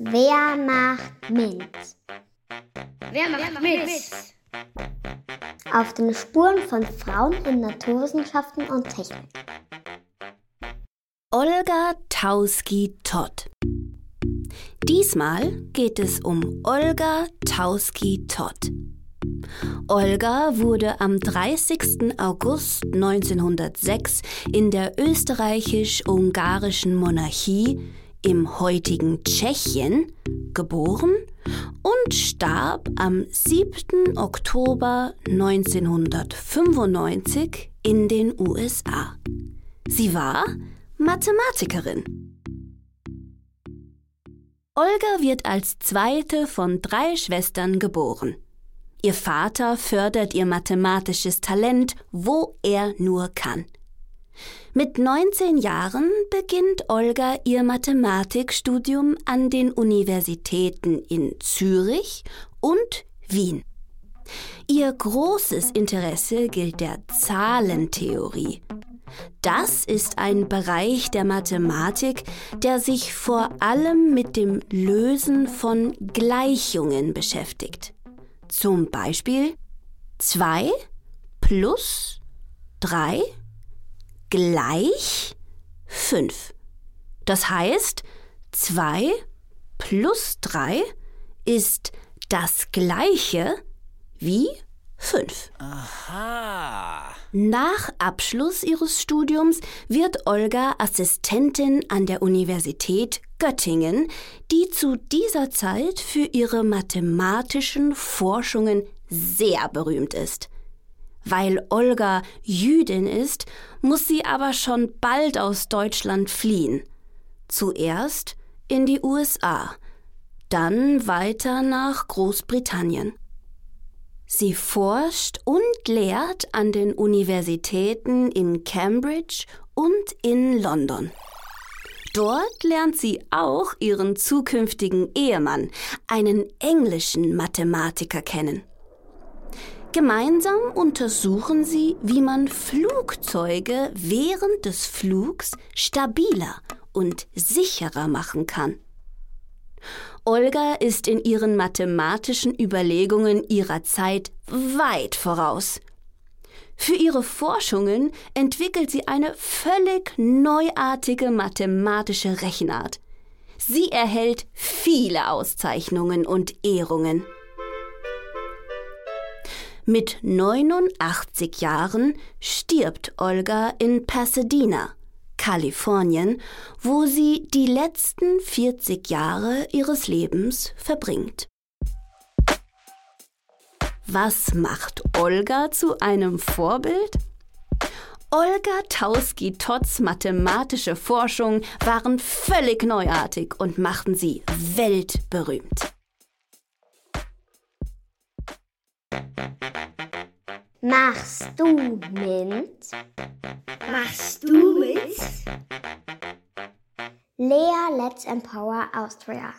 Wer macht mit? Wer macht mit? Auf den Spuren von Frauen in Naturwissenschaften und Technik. Olga Tauski-Todd. Diesmal geht es um Olga Tauski-Todd. Olga wurde am 30. August 1906 in der österreichisch-ungarischen Monarchie im heutigen Tschechien geboren und starb am 7. Oktober 1995 in den USA. Sie war Mathematikerin. Olga wird als zweite von drei Schwestern geboren. Ihr Vater fördert ihr mathematisches Talent, wo er nur kann. Mit 19 Jahren beginnt Olga ihr Mathematikstudium an den Universitäten in Zürich und Wien. Ihr großes Interesse gilt der Zahlentheorie. Das ist ein Bereich der Mathematik, der sich vor allem mit dem Lösen von Gleichungen beschäftigt. Zum Beispiel 2 plus 3 gleich 5. Das heißt, 2 plus 3 ist das gleiche wie 5. Aha. Nach Abschluss ihres Studiums wird Olga Assistentin an der Universität Göttingen, die zu dieser Zeit für ihre mathematischen Forschungen sehr berühmt ist. Weil Olga Jüdin ist, muss sie aber schon bald aus Deutschland fliehen. Zuerst in die USA, dann weiter nach Großbritannien. Sie forscht und lehrt an den Universitäten in Cambridge und in London. Dort lernt sie auch ihren zukünftigen Ehemann, einen englischen Mathematiker, kennen. Gemeinsam untersuchen sie, wie man Flugzeuge während des Flugs stabiler und sicherer machen kann. Olga ist in ihren mathematischen Überlegungen ihrer Zeit weit voraus. Für ihre Forschungen entwickelt sie eine völlig neuartige mathematische Rechenart. Sie erhält viele Auszeichnungen und Ehrungen. Mit 89 Jahren stirbt Olga in Pasadena, Kalifornien, wo sie die letzten 40 Jahre ihres Lebens verbringt. Was macht Olga zu einem Vorbild? Olga Tauski-Totts mathematische Forschung waren völlig neuartig und machten sie weltberühmt. Machst du mit? Machst du mit? Lea Let's Empower Austria.